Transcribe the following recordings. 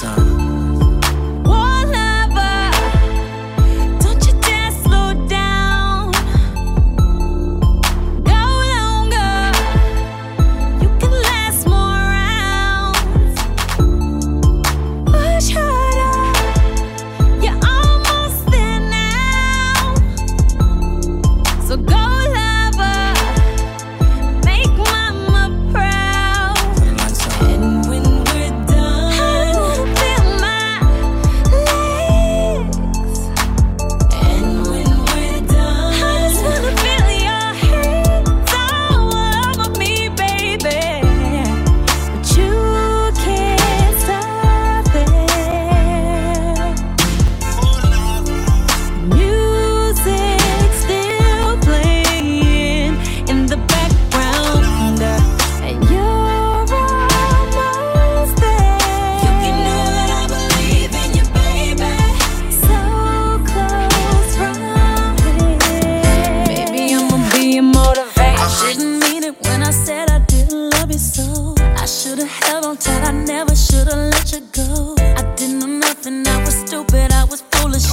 lights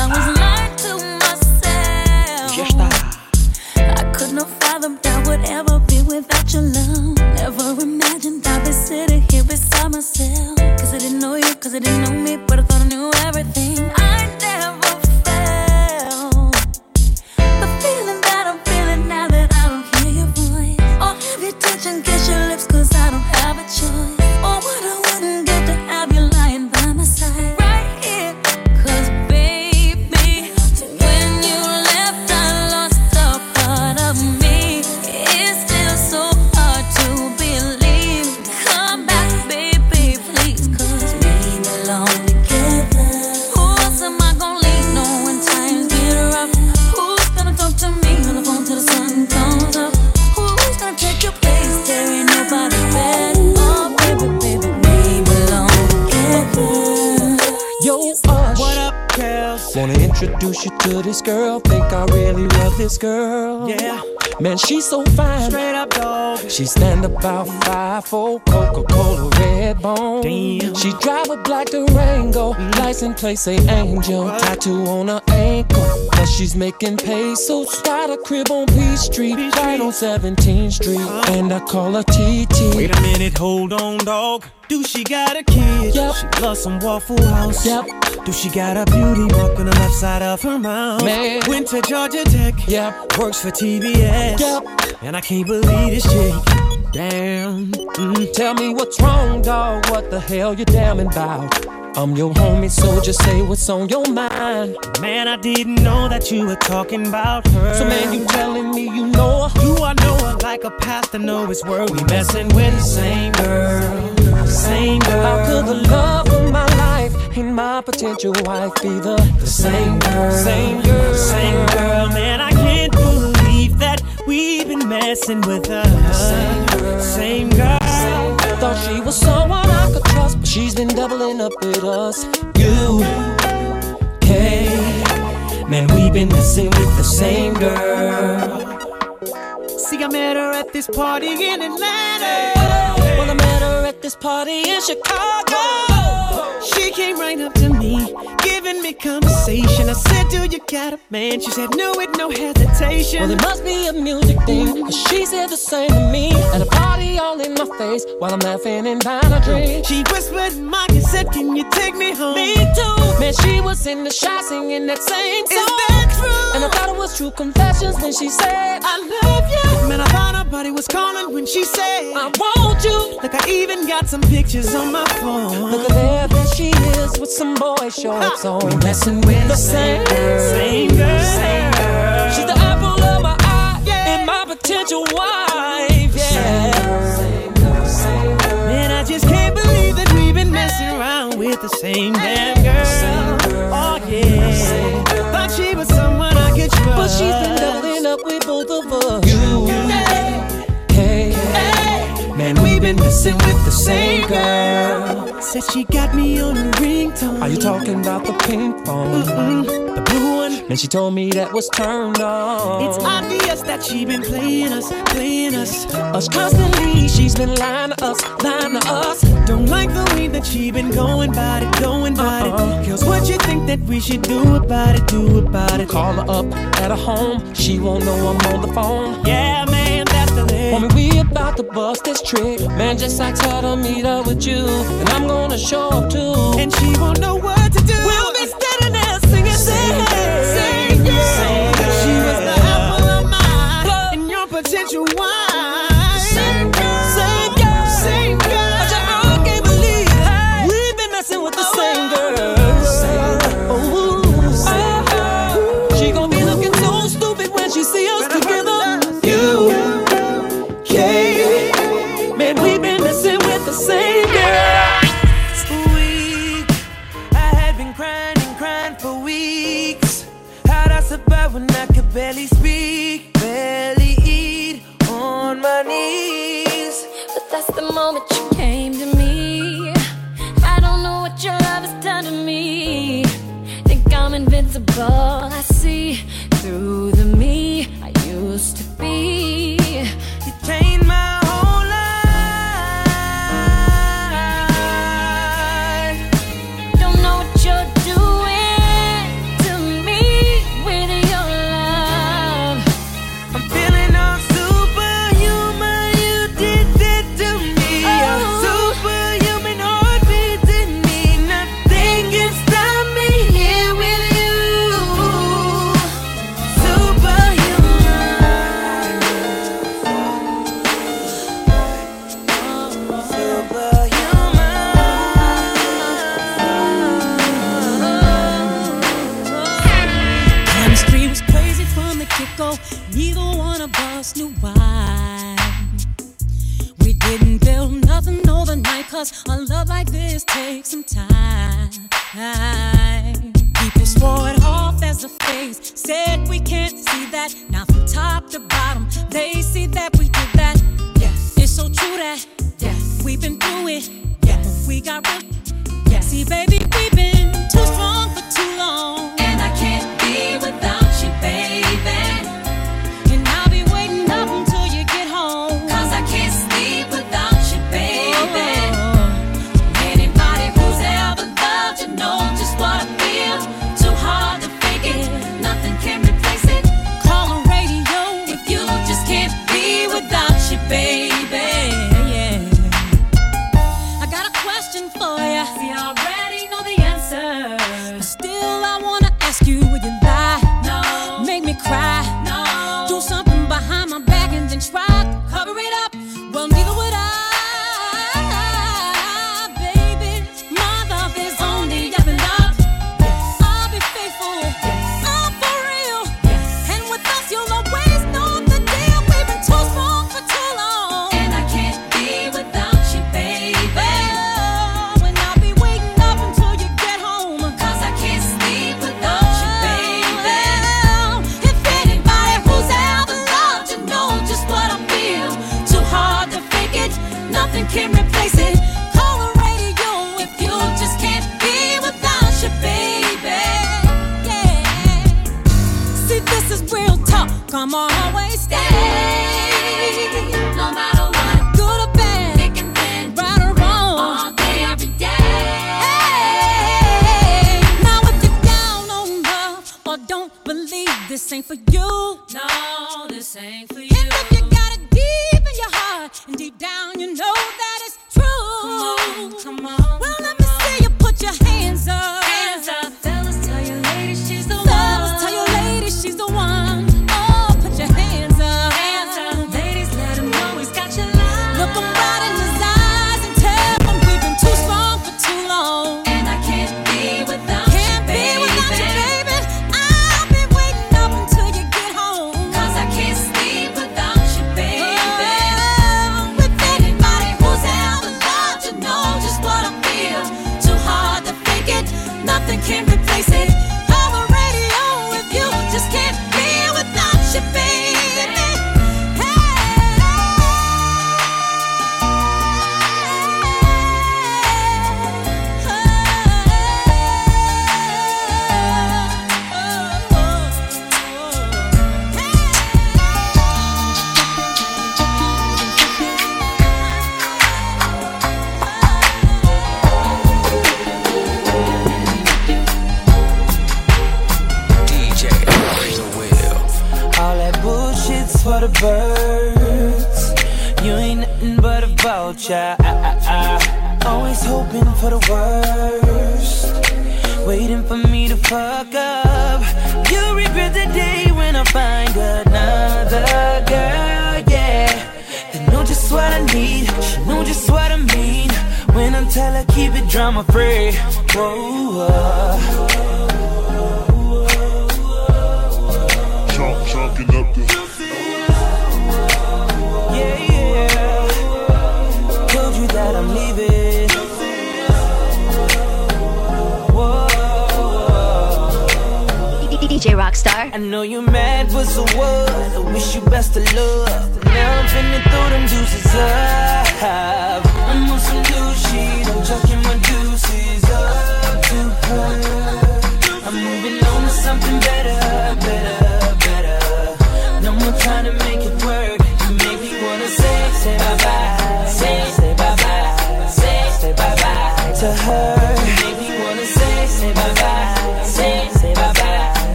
on. She about five four Coca-Cola red bone. Damn. She drive a black Durango, license plate say Angel, tattoo on her ankle. But she's making pesos. Got a crib on Peachtree Street, right on 17th Street, and I call her TT. Wait a minute, hold on, dog. Do she got a kid? Yep. She loves some Waffle House. Yep. Do she got a beauty mark on the left side of her mouth? Man. Went to Georgia Tech. Yep. Works for TBS. Yep. And I can't believe this chick. Damn. Mm, tell me what's wrong, dog. What the hell you damning about? I'm your homie, so just say what's on your mind. Man, I didn't know that you were talking about her. So, man, you telling me you know her? Do I know her like a pastor know his word? We messing with the same girl, same girl. How could the love of my life and my potential wife be the, the same girl, same girl, same girl? Man, I can't we've been messing with girl, same girl. Same girl. Thought she was someone I could trust, but she's been doubling up with us. You, K, man, we've been messing with the same girl. See, I met her at this party in Atlanta. Well, I met her at this party in Chicago. She came right up to me, giving me conversation. I said, Do you got a man? She said, No, with no hesitation. Well, it must be a music thing, cause she said the same to me. At a party all in my face while I'm laughing and buying a drink. She whispered in my said, Can you take me home? Me too. Man, she was in the shot singing that same song. Is that true? And I thought it was true confessions when she said, I love you. Man, I thought her body was calling when she said, I want you. Look, I even got some pictures on my phone. Look at there, there she is with some boy shorts on. We messing with the same girl. Same girl. Same girl. She's the apple of my eye yeah. and my potential wife. Yeah. Same girl. Same girl. Man, I just can't believe that we've been messing around with the same damn girl. Oh yeah. Thought she was someone I could trust. But she's been doubling up with both of us. We've been messing with the same girl. Said she got me on a ringtone. Are you talking about the pink phone? Mm-mm. The blue one And she told me that was turned on. It's obvious that she been playing us, playing us. Us constantly, she's been lying to us, lying to us. Don't like the way that she been going about it, going about uh-uh. it. Girls, what you think that we should do about it, do about it? Call her up at her home, she won't know I'm on the phone. Yeah, Homie, we about to bust this trick. Man, just ask her to meet up with you, and I'm gonna show up too. And she won't know what to do. We'll be standing there singing, singing, singing. She was the apple of my eye, and your potential wife. Same girl, same girl, same girl. I just I can't believe hey. we've been messing with the oh, same girl. Cause a love like this takes some time. People swore it off as a phase, said we can't see that. Now from top to bottom, they see that we did that. Yeah, it's so true that yeah. we've been through it. Yeah, we got real. Yeah, see, baby, we've been too strong for too long.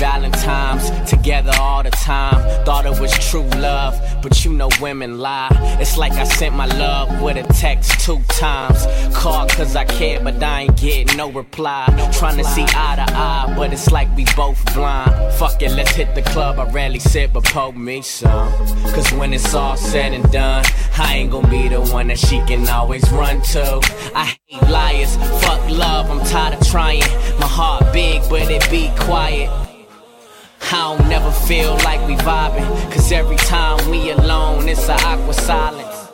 Valentine's, together all the time. Thought it was true love, but you know women lie. It's like I sent my love with a text two times. Called cause I cared, but I ain't get no reply. Trying to see eye to eye, but it's like we both blind. Fuck it, let's hit the club. I rarely sit, but poke me some. Cause when it's all said and done, I ain't gonna be the one that she can always run to. I hate liars, fuck love, I'm tired of trying. My heart big, but it be quiet. I don't never feel like we vibing, cause every time we alone, it's a awkward silence.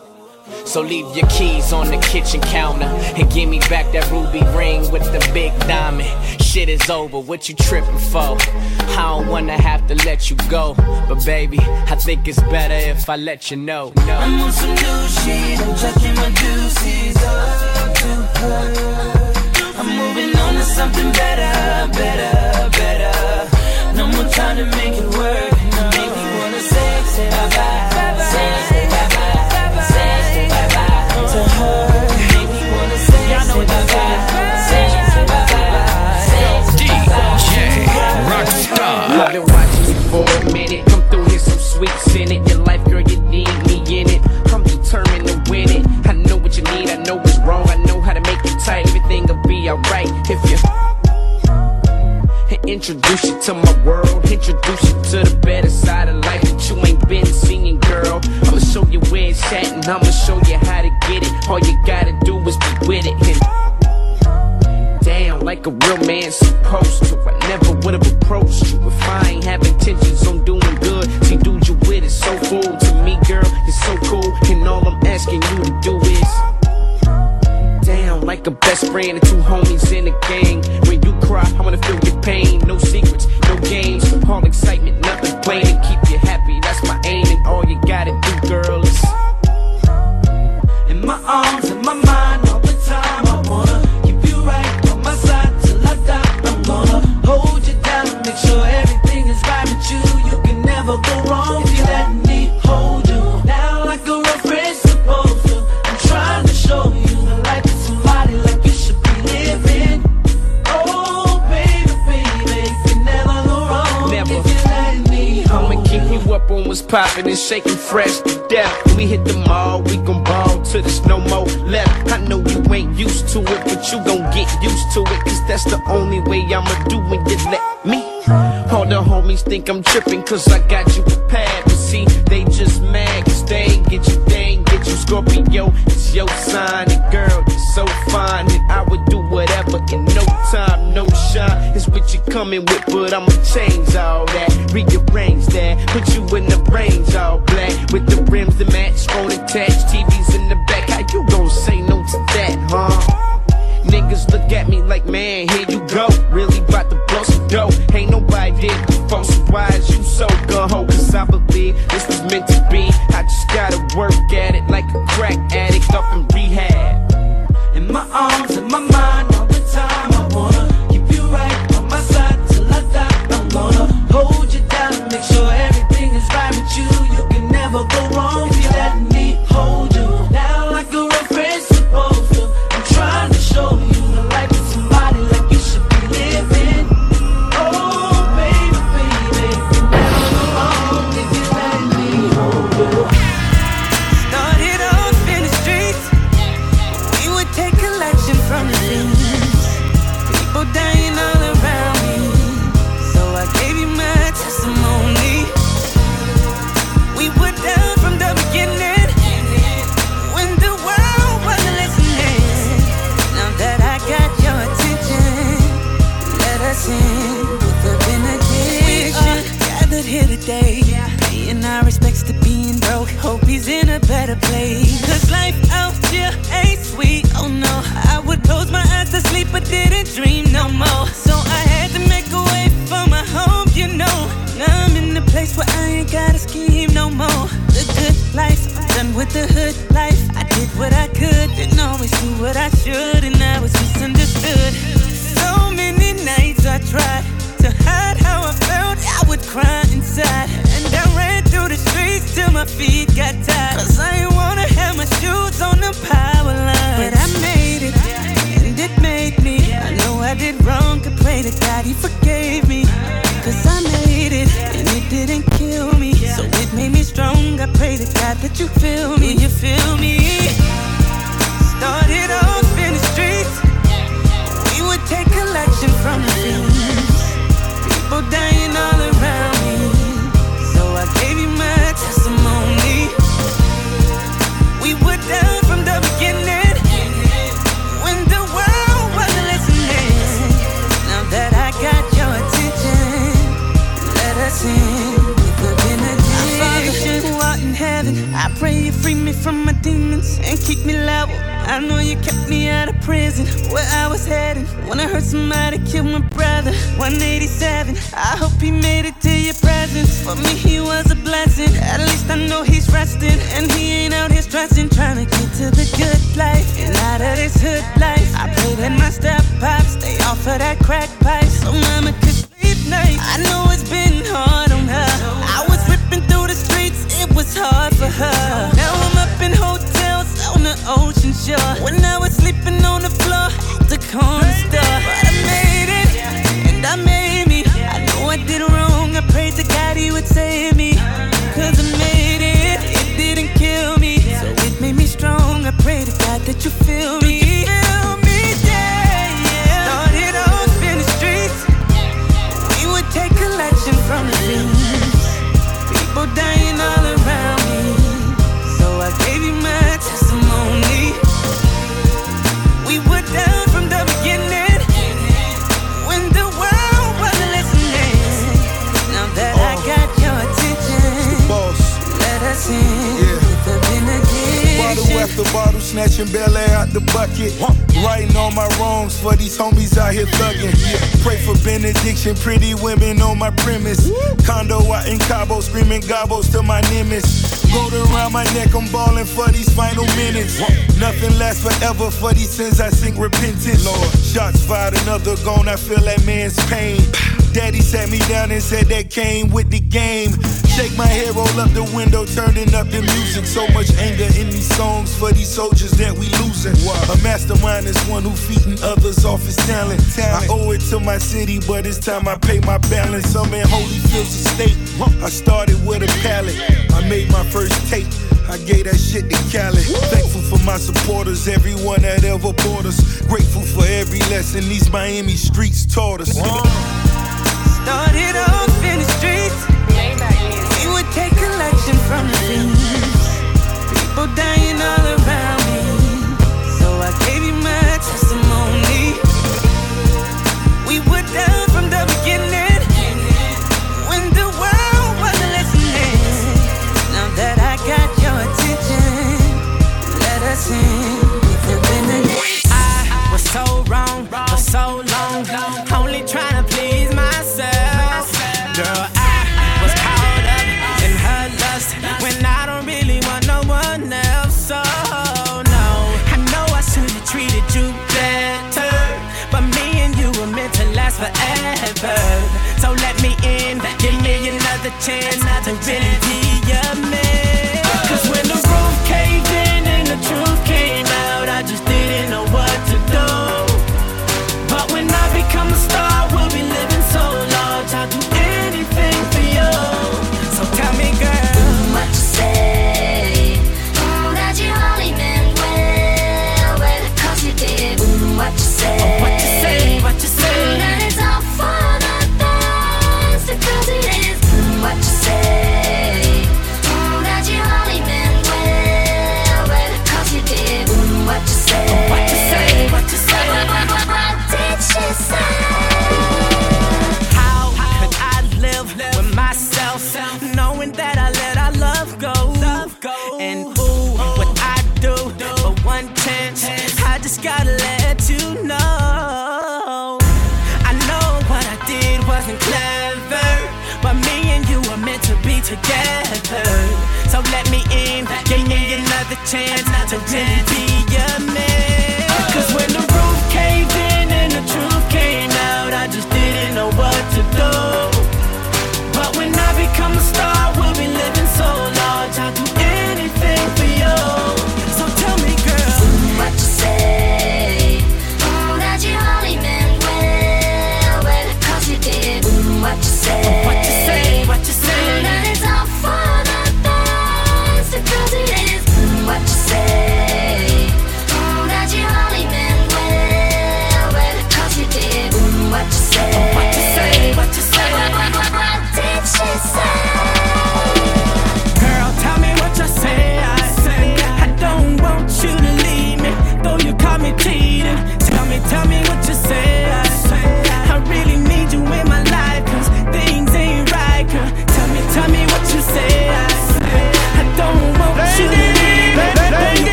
So leave your keys on the kitchen counter and give me back that ruby ring with the big diamond. Shit is over, what you tripping for? I don't wanna have to let you go, but baby, I think it's better if I let you know. No. I'm on some new shit, I'm checking my deuces up to her. I'm moving on to something better, better, more trying to make it work. Keep you up on what's poppin' and shaking fresh to death. We hit the mall, we gon' ball till there's no more left. I know you ain't used to it, but you gon' get used to it. Cause that's the only way I'ma do when you let me. All the homies think I'm trippin' cause I got you prepared. But see, they just mad cause they get you, you. Scorpio, it's your sign. And girl, you're so fine. And I would do whatever in no time, no shine. It's what you're coming with, but I'ma change all that. Rearrange that, put you in the range all black. With the rims that match, phone attached, TVs in the back. How you gon' say no to that, huh? Niggas look at me like, man, here you go. Really about to blow some dough. Ain't nobody did before, so why is you so gun ho? Cause I believe this was meant to be. I just gotta work at it like a crack addict up in rehab. In my arms, in my mind, killed my brother, 187. I hope he made it to your presence. For me, he was a blessing. At least I know he's rested. And he ain't out here stressing, trying to get to the good life. And out of this hood life, I pray that my step pops stay off of that crack snatching Bel Air out the bucket. writing all my wrongs for these homies out here thugging. Pray for benediction, pretty women on my premise. Condo out in Cabo, screaming gobbles to my nemesis. Gold around my neck, I'm balling for these final minutes. Nothing lasts forever for these sins, I sing repentance. Lord, shots fired, another gone, I feel that man's pain. Daddy sat me down and said that came with the game. Shake my head, roll up the window, turning up the music. So much anger in these songs for these soldiers that we losing. A mastermind is one who feeding others off his talent. I owe it to my city, but it's time I pay my balance. I'm in holy Holyfield's state. I started with a pallet. I made my first tape. I gave that shit to Cali. Thankful for my supporters, everyone that ever bought us. Grateful for every lesson these Miami streets taught us. Whoa started off in the streets. We would take collection from the. People dying all around. Chance to really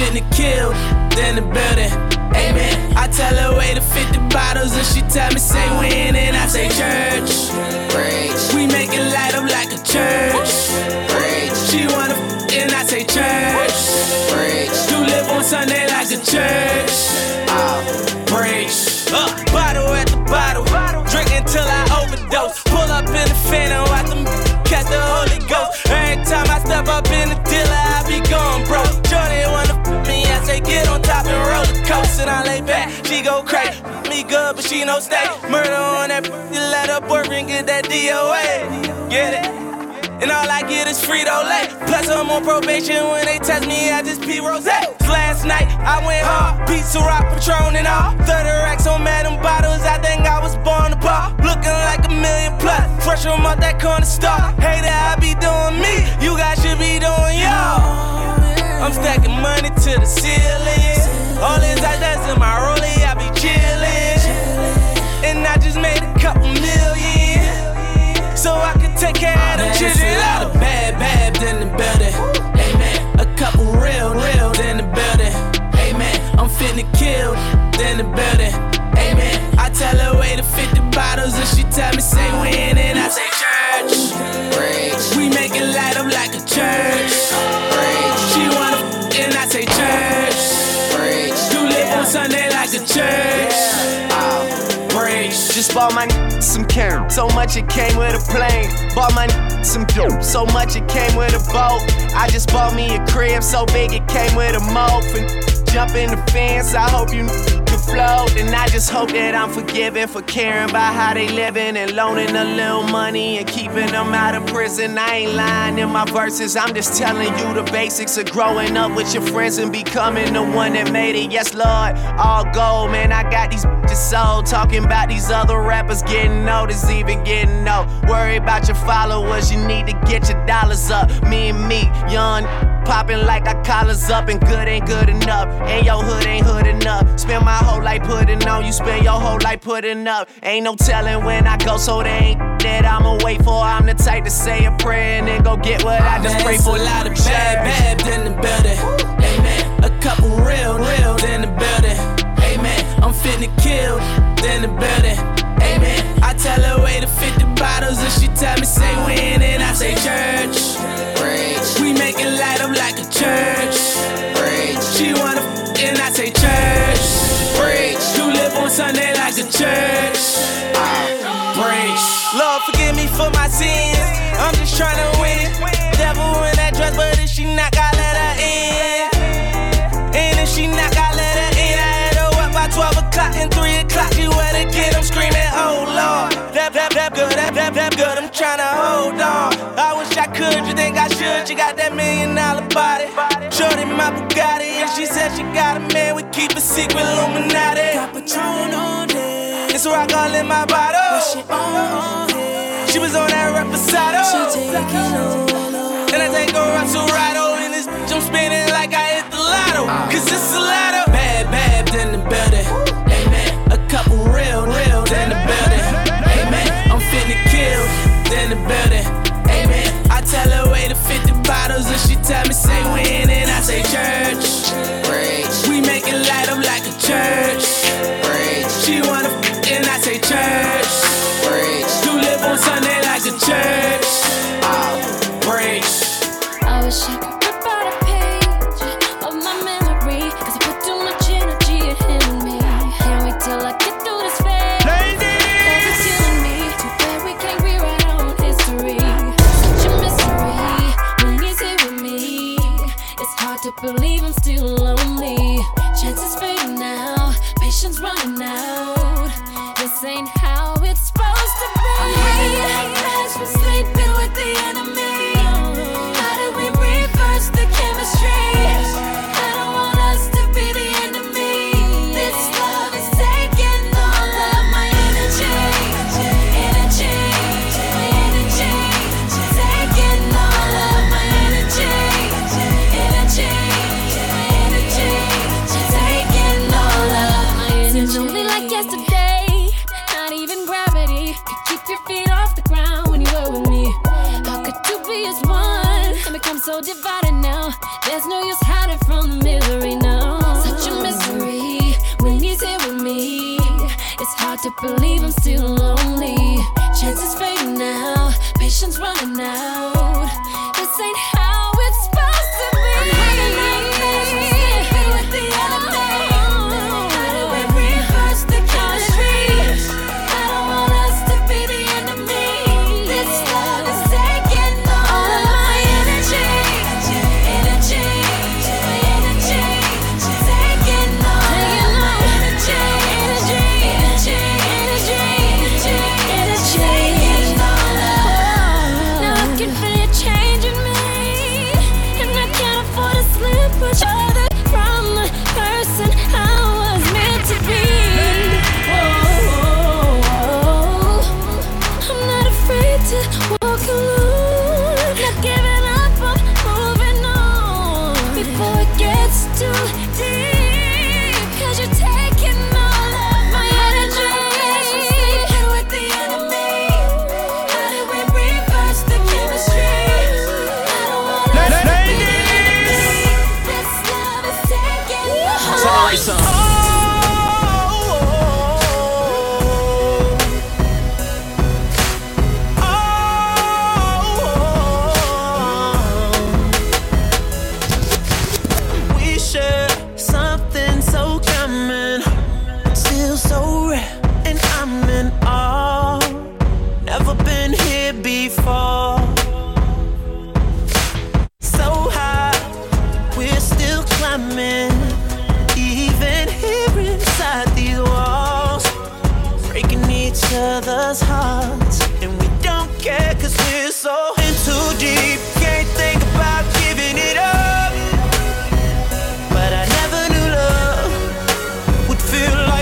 finna kill in the building. Amen. I tell her wait to 50 bottles and she tell me say when and I say church. Me good, she no stay. Murder on that, you let her boyfriend get that DOA. Get it? And all I get is Frito Lay. Plus, I'm on probation. When they test me, I just pee rose. Last night, I went hard. Pizza rock, Patron, and all. 30 racks on Madam Bottles. I think I was born to bar. Looking like a million plus. Fresh from out that corner store. Hater, I be doing me. You guys should be doing y'all. I'm stacking money to the ceiling. All this I in my rollie, I be chillin'. Just made a couple million. So I can take care of them children. A lot of bad, bad in the building. Amen. A couple real, real in the building. Amen. I'm finna kill in the building. Amen. I tell her wait to 50 bottles and she tell me say when and I say church. We make it light up like a church. She wanna and I say church. You live on Sunday like a church. Just bought my n- some carrot, so much it came with a plane. Bought my n- some dope, so much it came with a boat. I just bought me a crib, so big it came with a moat. Jump in the fence, I hope you n- And I just hope that I'm forgiven for caring about how they living and loaning a little money and keeping them out of prison. I ain't lying in my verses, I'm just telling you the basics of growing up with your friends and becoming the one that made it. Yes, Lord, all gold, man. I got these bitches sold. Talking about these other rappers getting noticed, even getting no. Worry about your followers, you need to get your dollars up. Me and me, young. Popping like our collars up and good ain't good enough. And your hood ain't hood enough. Spend my whole life putting on, you spend your whole life putting up. Ain't no telling when I go, so they ain't that I'ma wait for. I'm the type to say a prayer and then go get what I just pray for. a lot of bad, bad in the building. Amen. A couple real, real in the building. Amen. I'm finna kill in the building. Amen. I tell her wait to 50 bottles and she tell me say when and I say church. We make it light up like a church. She wanna f- and I say church. You live on Sunday like a church. Preach. Lord, forgive me for my sins. I'm just trying to win. Devil in that dress, but if she not, I let her in. And if she not, I let her in. I had her up by 12 o'clock and 3 o'clock. She wet again. I'm screaming, oh Lord. That, that, that good, that, that, that good. I'm trying to hold on. I wish I could. You think I should, you got that million dollar body. Shorty my Bugatti, and she said she got a man. We keep a secret, Illuminati. Got Patron on deck. This rock all in my bottle. But she on She was on that reposado. She taking on. Then I take her out to Rado, and this bitch I'm spinning like I hit the lotto. Ah. Cause it's a lotto. Bad, bad in the building. Amen. A couple real, real in the building. Amen. I'm finna kill in the building. Amen. I tell her wait a tell me say when and I say church. We make it light up like a church.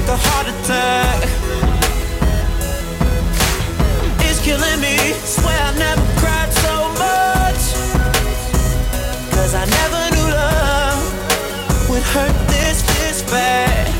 a heart attack. It's killing me. Swear I never cried so much. Cause I never knew love would hurt this, this bad.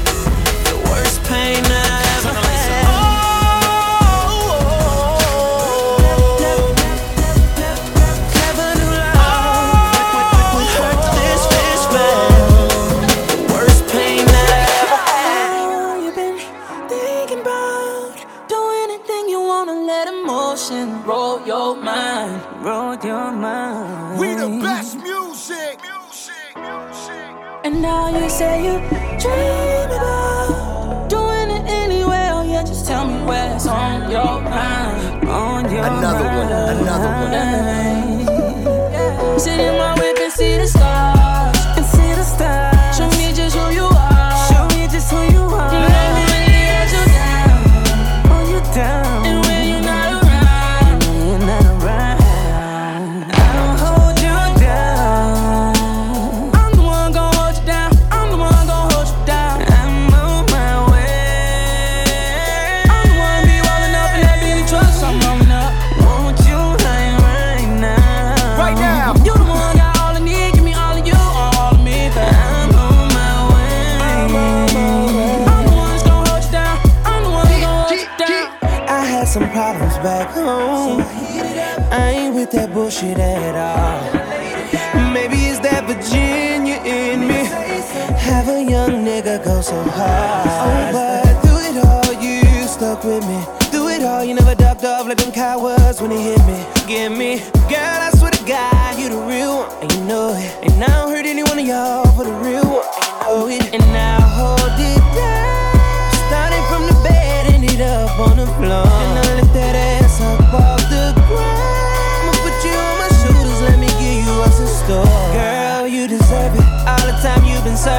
sitting push it out.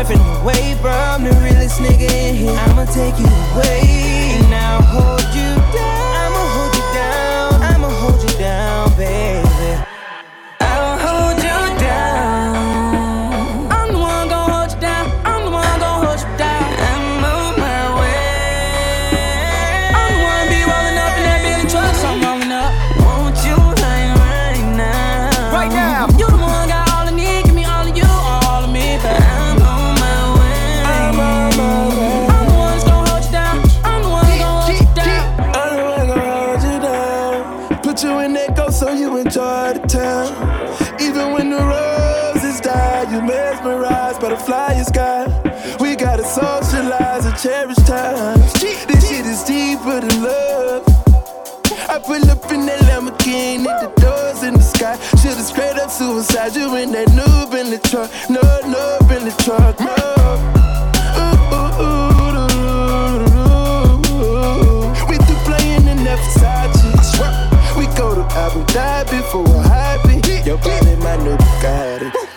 swerving away from the realest nigga in here. I'ma take you away And now. Hold when they go, so you enjoy the town. Even when the roses die, you mesmerize butterfly your sky. We gotta socialize and cherish time. This shit is deeper than love. I pull up in that Lamborghini, the doors in the sky. Should've straight up suicide. You in that noob in the truck, no noob in the truck, no. I've been before I'm happy. Your body, my new Bugatti.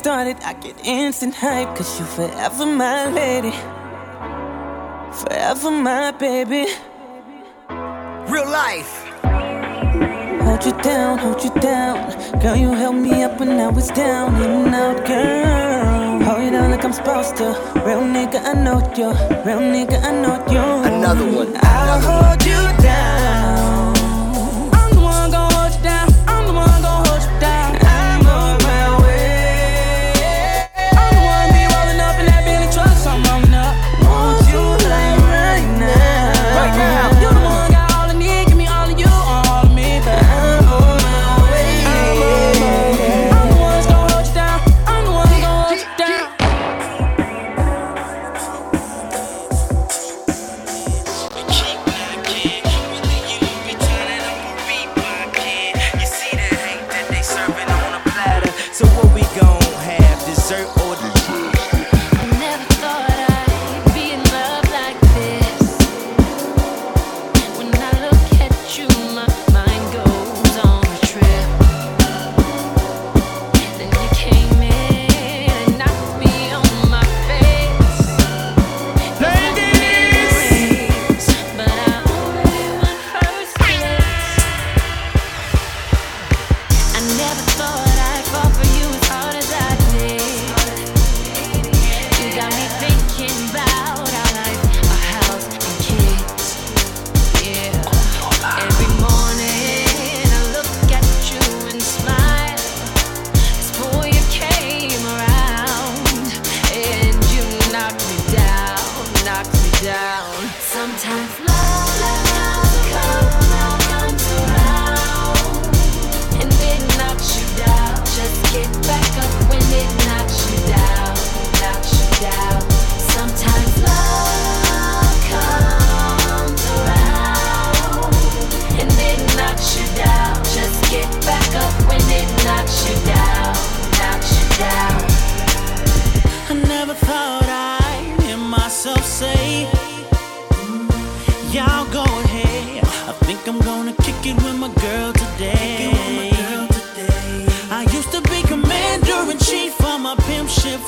started, I get instant hype. Cause you forever my lady. Forever my baby. Real life. Hold you down, hold you down. Girl, you held me up when I was down. In and out, girl. Hold you down like I'm supposed to. Real nigga, I know you. Real nigga, I know you. Another one. I'll hold you down.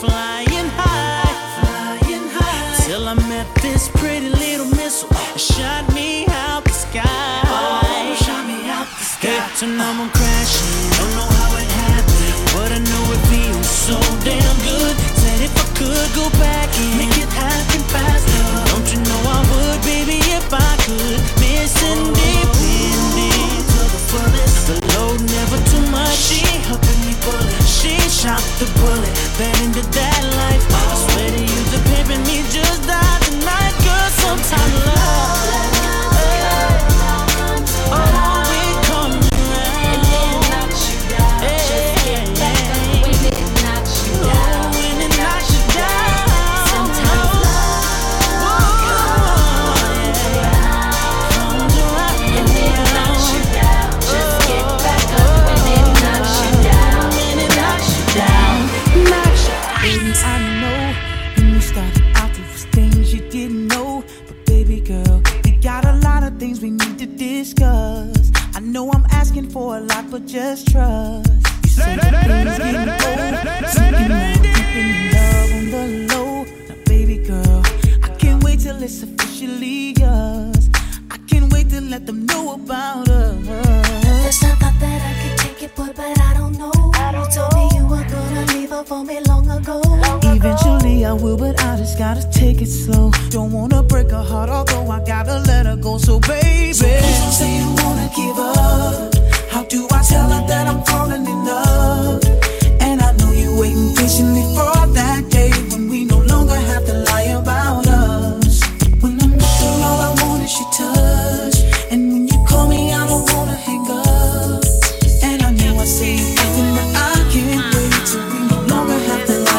flying high, flying high. Till I met this pretty little missile shot me out the sky. Oh, shot me out the sky. To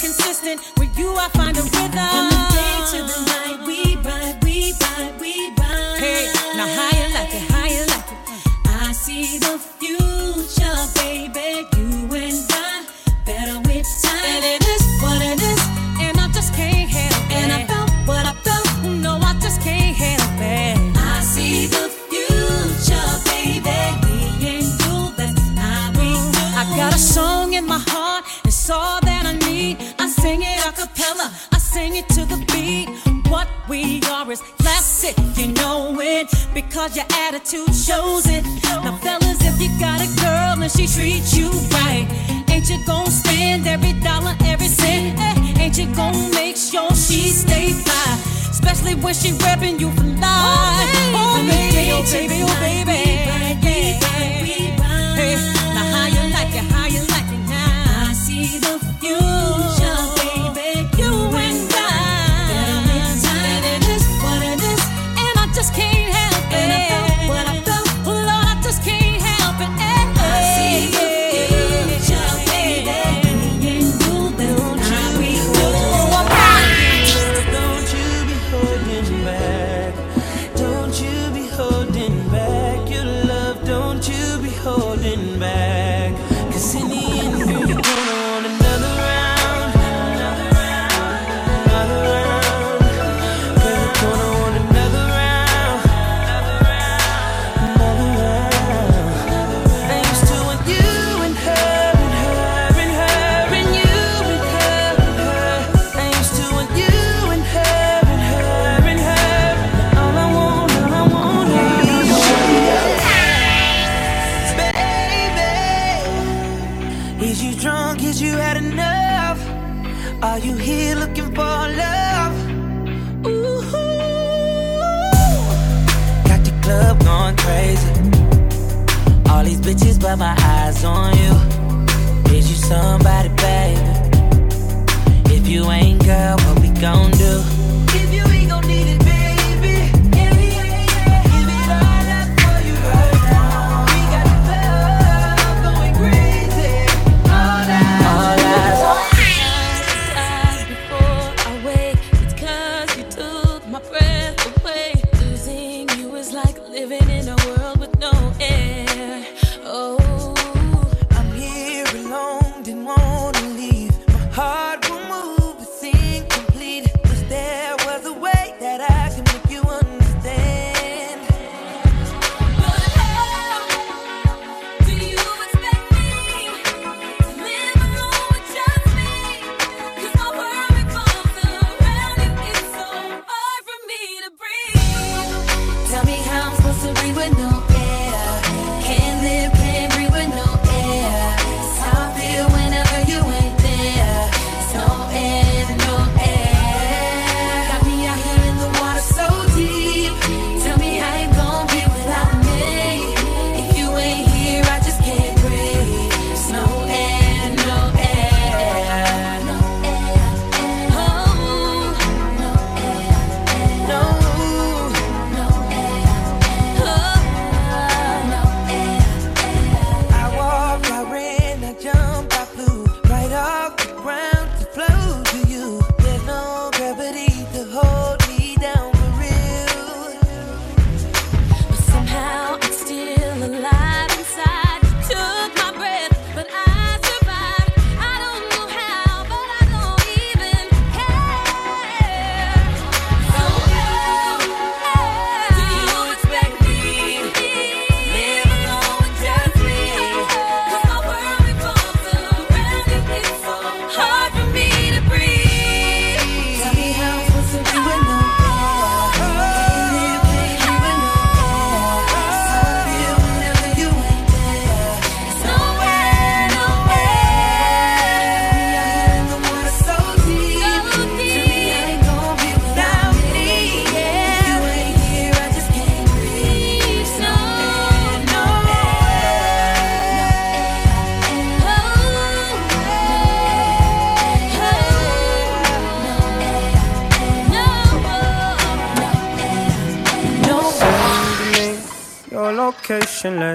consistent. With you, I find a rhythm. it because your attitude shows it. Now, fellas, if you got a girl and she treats you right, ain't you gonna spend every dollar, every cent? Eh? Ain't you gonna make sure she stays fly? Especially when she repping you for life. Oh, baby, oh, baby, oh, baby. Oh, baby. on you. Is you somebody, baby? If you ain't, girl, what we gon' do?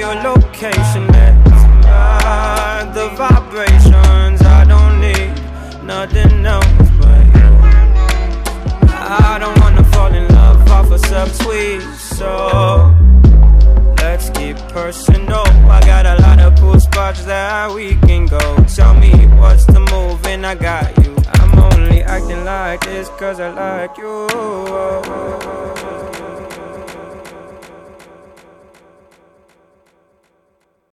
Your location. Let's ah, the vibrations. I don't need nothing else but you. I don't wanna fall in love off a subtweet, so let's keep personal. I got a lot of cool spots that we can go. Tell me what's the move, and I got you. I'm only acting like this cause I like you.